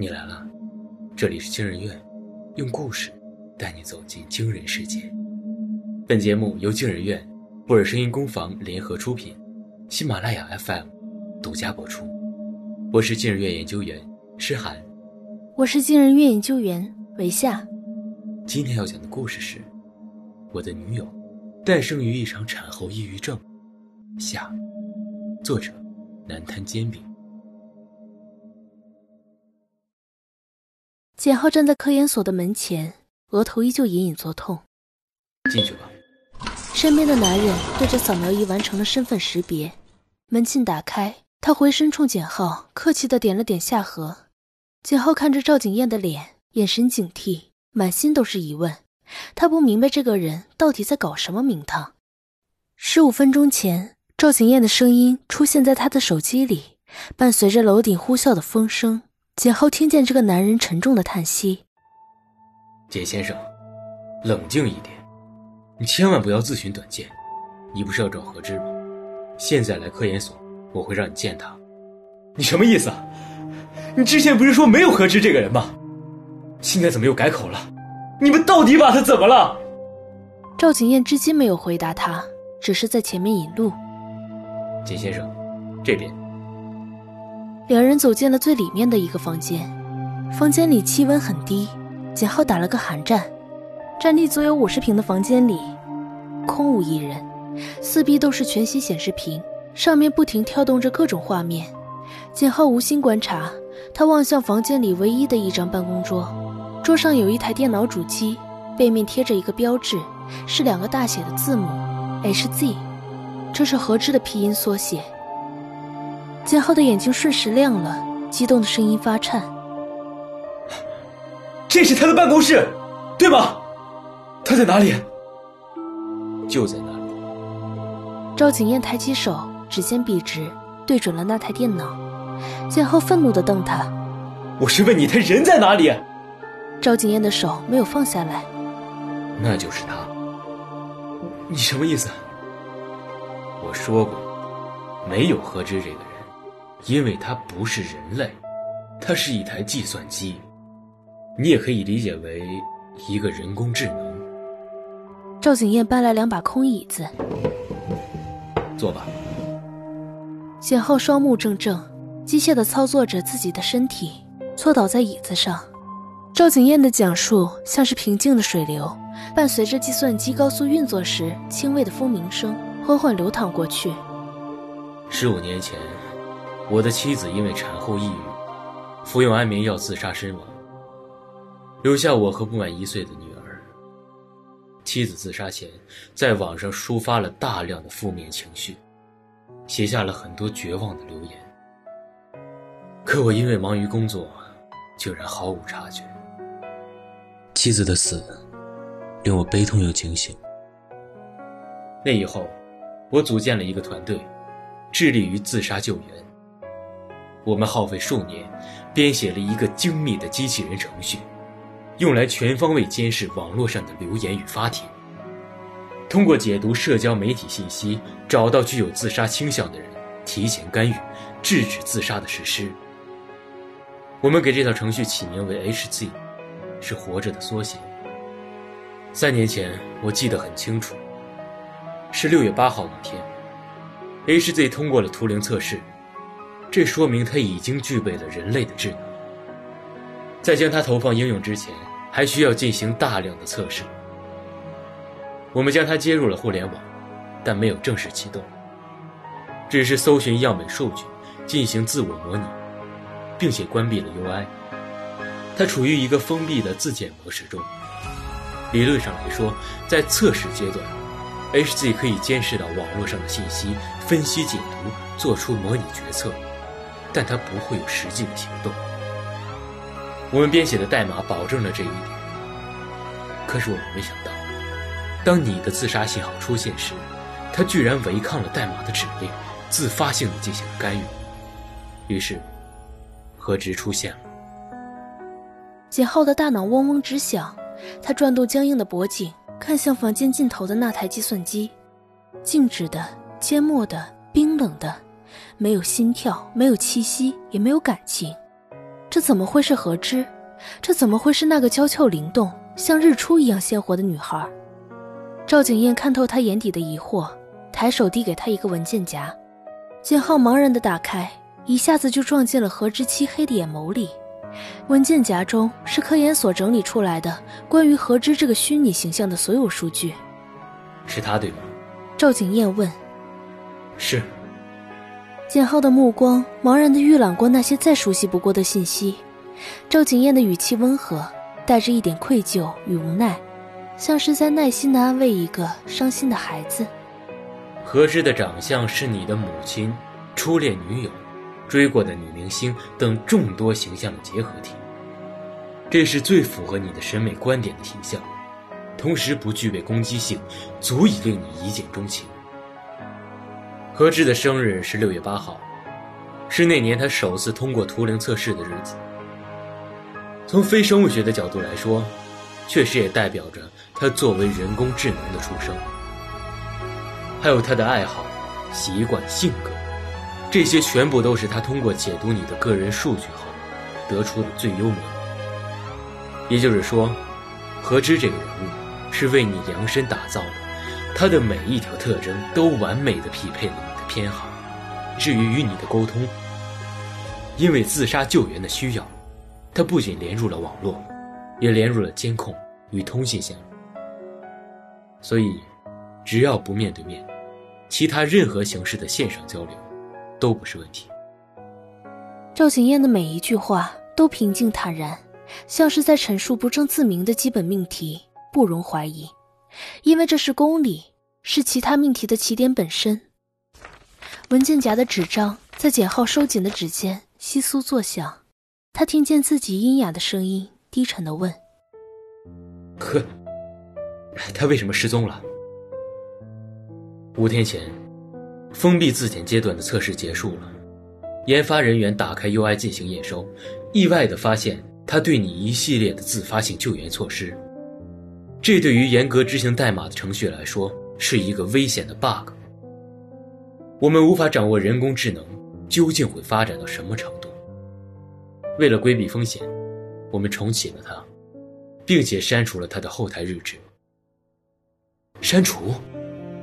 你来了，这里是惊人院，用故事带你走进惊人世界。本节目由惊人院、布尔声音工坊联合出品，喜马拉雅 FM 独家播出。我是惊人院研究员诗涵，我是惊人院研究员韦夏。今天要讲的故事是我的女友诞生于一场产后抑郁症。下，作者南滩煎饼。简浩站在科研所的门前，额头依旧隐隐作痛。进去吧。身边的男人对着扫描仪完成了身份识别，门禁打开，他回身冲简浩客气的点了点下颌。简浩看着赵景燕的脸，眼神警惕，满心都是疑问。他不明白这个人到底在搞什么名堂。十五分钟前，赵景燕的声音出现在他的手机里，伴随着楼顶呼啸的风声。简浩听见这个男人沉重的叹息：“简先生，冷静一点，你千万不要自寻短见。你不是要找何芝吗？现在来科研所，我会让你见他。你什么意思？你之前不是说没有何芝这个人吗？现在怎么又改口了？你们到底把他怎么了？”赵景燕至今没有回答他，只是在前面引路：“简先生，这边。”两人走进了最里面的一个房间，房间里气温很低，简浩打了个寒战。占地足有五十平的房间里，空无一人，四壁都是全息显示屏，上面不停跳动着各种画面。简浩无心观察，他望向房间里唯一的一张办公桌，桌上有一台电脑主机，背面贴着一个标志，是两个大写的字母 HZ，这是何知的拼音缩写。简浩的眼睛瞬时亮了，激动的声音发颤：“这是他的办公室，对吗？他在哪里？就在那里。”赵景燕抬起手，指尖笔直，对准了那台电脑。简浩愤怒的瞪他：“我是问你，他人在哪里？”赵景燕的手没有放下来：“那就是他。你什么意思？我说过，没有何知这个人。”因为它不是人类，它是一台计算机，你也可以理解为一个人工智能。赵景燕搬来两把空椅子，坐吧。简浩双目怔怔，机械的操作着自己的身体，坐倒在椅子上。赵景燕的讲述像是平静的水流，伴随着计算机高速运作时轻微的蜂鸣声，缓缓流淌过去。十五年前。我的妻子因为产后抑郁，服用安眠药自杀身亡，留下我和不满一岁的女儿。妻子自杀前，在网上抒发了大量的负面情绪，写下了很多绝望的留言。可我因为忙于工作，竟然毫无察觉。妻子的死，令我悲痛又惊醒。那以后，我组建了一个团队，致力于自杀救援。我们耗费数年，编写了一个精密的机器人程序，用来全方位监视网络上的留言与发帖。通过解读社交媒体信息，找到具有自杀倾向的人，提前干预，制止自杀的实施。我们给这套程序起名为 HZ，是活着的缩写。三年前，我记得很清楚，是六月八号那天，HZ 通过了图灵测试。这说明它已经具备了人类的智能。在将它投放应用之前，还需要进行大量的测试。我们将它接入了互联网，但没有正式启动，只是搜寻样本数据，进行自我模拟，并且关闭了 UI。它处于一个封闭的自检模式中。理论上来说，在测试阶段，HZ 可以监视到网络上的信息，分析解读，做出模拟决策。但它不会有实际的行动。我们编写的代码保证了这一点。可是我们没想到，当你的自杀信号出现时，它居然违抗了代码的指令，自发性的进行了干预。于是，何止出现了。简浩的大脑嗡嗡直响，他转动僵硬的脖颈，看向房间尽头的那台计算机，静止的、缄默的、冰冷的。没有心跳，没有气息，也没有感情。这怎么会是何之？这怎么会是那个娇俏灵动、像日出一样鲜活的女孩？赵景燕看透他眼底的疑惑，抬手递给他一个文件夹。简浩茫然的打开，一下子就撞进了何之漆黑的眼眸里。文件夹中是科研所整理出来的关于何之这个虚拟形象的所有数据。是他对吗？赵景燕问。是。简浩的目光茫然地预览过那些再熟悉不过的信息，赵景燕的语气温和，带着一点愧疚与无奈，像是在耐心地安慰一个伤心的孩子。何之的长相是你的母亲、初恋女友、追过的女明星等众多形象的结合体，这是最符合你的审美观点的形象，同时不具备攻击性，足以令你一见钟情。何之的生日是六月八号，是那年他首次通过图灵测试的日子。从非生物学的角度来说，确实也代表着他作为人工智能的出生。还有他的爱好、习惯、性格，这些全部都是他通过解读你的个人数据后得出的最优模。也就是说，何知这个人物是为你量身打造的，他的每一条特征都完美的匹配了。偏好。至于与你的沟通，因为自杀救援的需要，他不仅连入了网络，也连入了监控与通信线路。所以，只要不面对面，其他任何形式的线上交流都不是问题。赵景燕的每一句话都平静坦然，像是在陈述不证自明的基本命题，不容怀疑，因为这是公理，是其他命题的起点本身。文件夹的纸张在简浩收紧的指尖窸窣作响，他听见自己阴哑的声音，低沉的问：“可，他为什么失踪了？”五天前，封闭自检阶段的测试结束了，研发人员打开 UI 进行验收，意外的发现他对你一系列的自发性救援措施，这对于严格执行代码的程序来说是一个危险的 bug。我们无法掌握人工智能究竟会发展到什么程度。为了规避风险，我们重启了它，并且删除了它的后台日志。删除？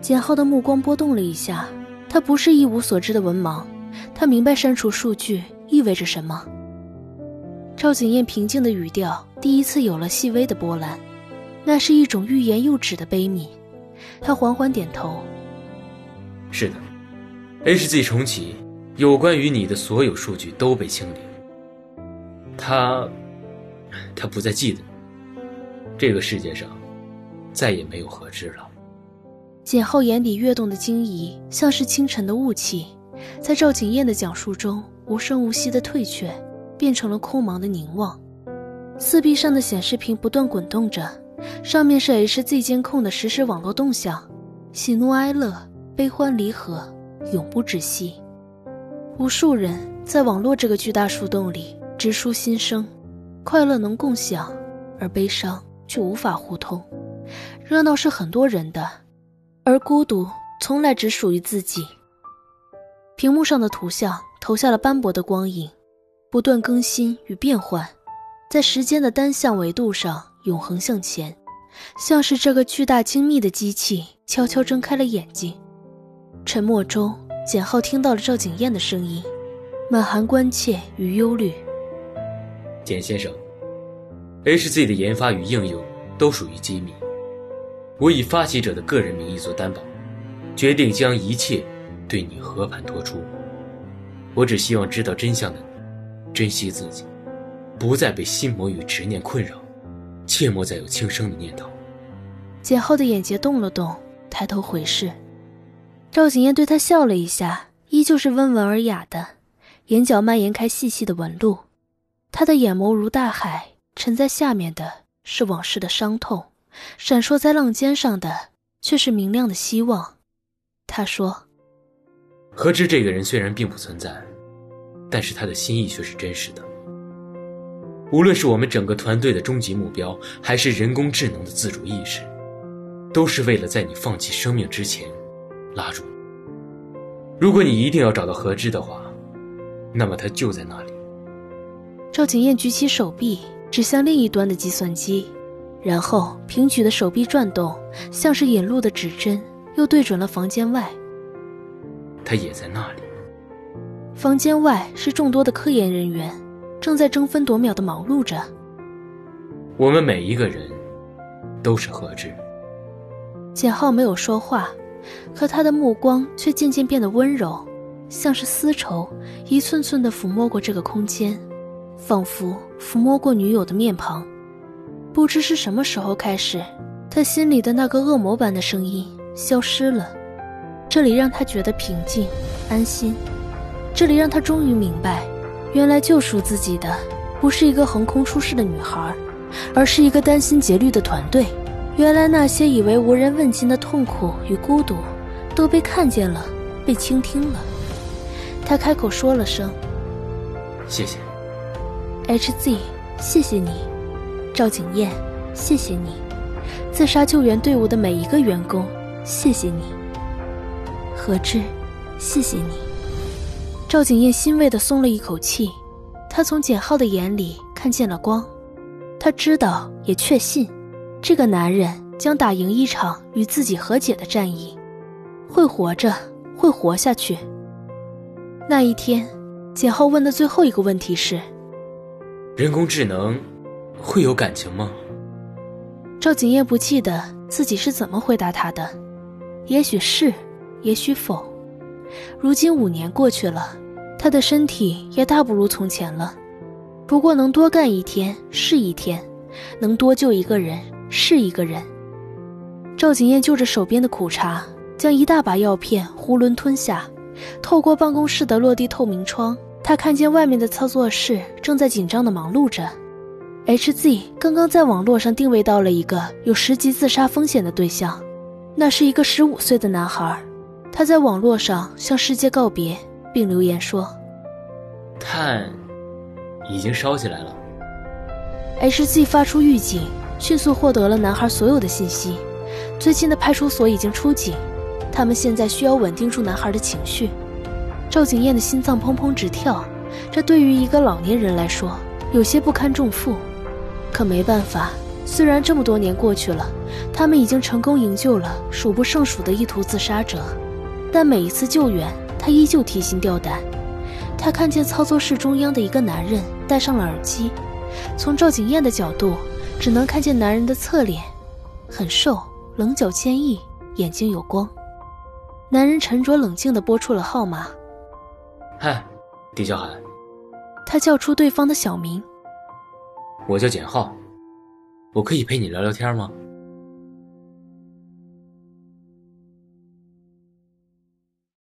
简浩的目光波动了一下，他不是一无所知的文盲，他明白删除数据意味着什么。赵景燕平静的语调第一次有了细微的波澜，那是一种欲言又止的悲悯。他缓缓点头：“是的。” HZ 重启，有关于你的所有数据都被清理。他，他不再记得。这个世界上，再也没有何之了。简浩眼底跃动的惊疑，像是清晨的雾气，在赵景燕的讲述中无声无息的退却，变成了空茫的凝望。四壁上的显示屏不断滚动着，上面是 HZ 监控的实时网络动向，喜怒哀乐，悲欢离合。永不止息，无数人在网络这个巨大树洞里直抒心声，快乐能共享，而悲伤却无法互通。热闹是很多人的，而孤独从来只属于自己。屏幕上的图像投下了斑驳的光影，不断更新与变换，在时间的单向维度上永恒向前，像是这个巨大精密的机器悄悄睁开了眼睛。沉默中，简浩听到了赵景燕的声音，满含关切与忧虑。简先生，HZ 的研发与应用都属于机密，我以发起者的个人名义做担保，决定将一切对你和盘托出。我只希望知道真相的你，珍惜自己，不再被心魔与执念困扰，切莫再有轻生的念头。简浩的眼睫动了动，抬头回视。赵景燕对他笑了一下，依旧是温文尔雅的，眼角蔓延开细细的纹路。他的眼眸如大海，沉在下面的是往事的伤痛，闪烁在浪尖上的却是明亮的希望。他说：“何知这个人虽然并不存在，但是他的心意却是真实的。无论是我们整个团队的终极目标，还是人工智能的自主意识，都是为了在你放弃生命之前。”拉住！如果你一定要找到何之的话，那么他就在那里。赵景燕举起手臂，指向另一端的计算机，然后平举的手臂转动，像是引路的指针，又对准了房间外。他也在那里。房间外是众多的科研人员，正在争分夺秒的忙碌着。我们每一个人都是何志。简浩没有说话，可他的目光却渐渐变得温柔，像是丝绸，一寸寸的抚摸过这个空间，仿佛抚摸过女友的面庞。不知是什么时候开始，他心里的那个恶魔般的声音消失了。这里让他觉得平静、安心。这里让他终于明白，原来救赎自己的不是一个横空出世的女孩，而是一个殚心竭虑的团队。原来那些以为无人问津的痛苦与孤独，都被看见了，被倾听了。他开口说了声：“谢谢。”HZ，谢谢你，赵景燕，谢谢你，自杀救援队伍的每一个员工，谢谢你，何志，谢谢你。赵景燕欣慰地松了一口气，他从简浩的眼里看见了光，他知道，也确信，这个男人将打赢一场与自己和解的战役，会活着，会活下去。那一天，简浩问的最后一个问题是：人工智能会有感情吗？赵景燕不记得自己是怎么回答他的，也许是，也许否。如今五年过去了，他的身体也大不如从前了。不过能多干一天是一天，能多救一个人是一个人。赵景燕就着手边的苦茶，将一大把药片囫囵吞下。透过办公室的落地透明窗，她看见外面的操作室正在紧张的忙碌着。HZ 刚刚在网络上定位到了一个有十级自杀风险的对象，那是一个十五岁的男孩。他在网络上向世界告别，并留言说：“碳已经烧起来了。”HZ 发出预警，迅速获得了男孩所有的信息。最近的派出所已经出警，他们现在需要稳定住男孩的情绪。赵景燕的心脏砰砰直跳，这对于一个老年人来说有些不堪重负。可没办法，虽然这么多年过去了，他们已经成功营救了数不胜数的意图自杀者。但每一次救援，他依旧提心吊胆。他看见操作室中央的一个男人戴上了耳机，从赵景燕的角度，只能看见男人的侧脸，很瘦，棱角坚毅，眼睛有光。男人沉着冷静地拨出了号码。嗨，狄小海。他叫出对方的小名。我叫简浩，我可以陪你聊聊天吗？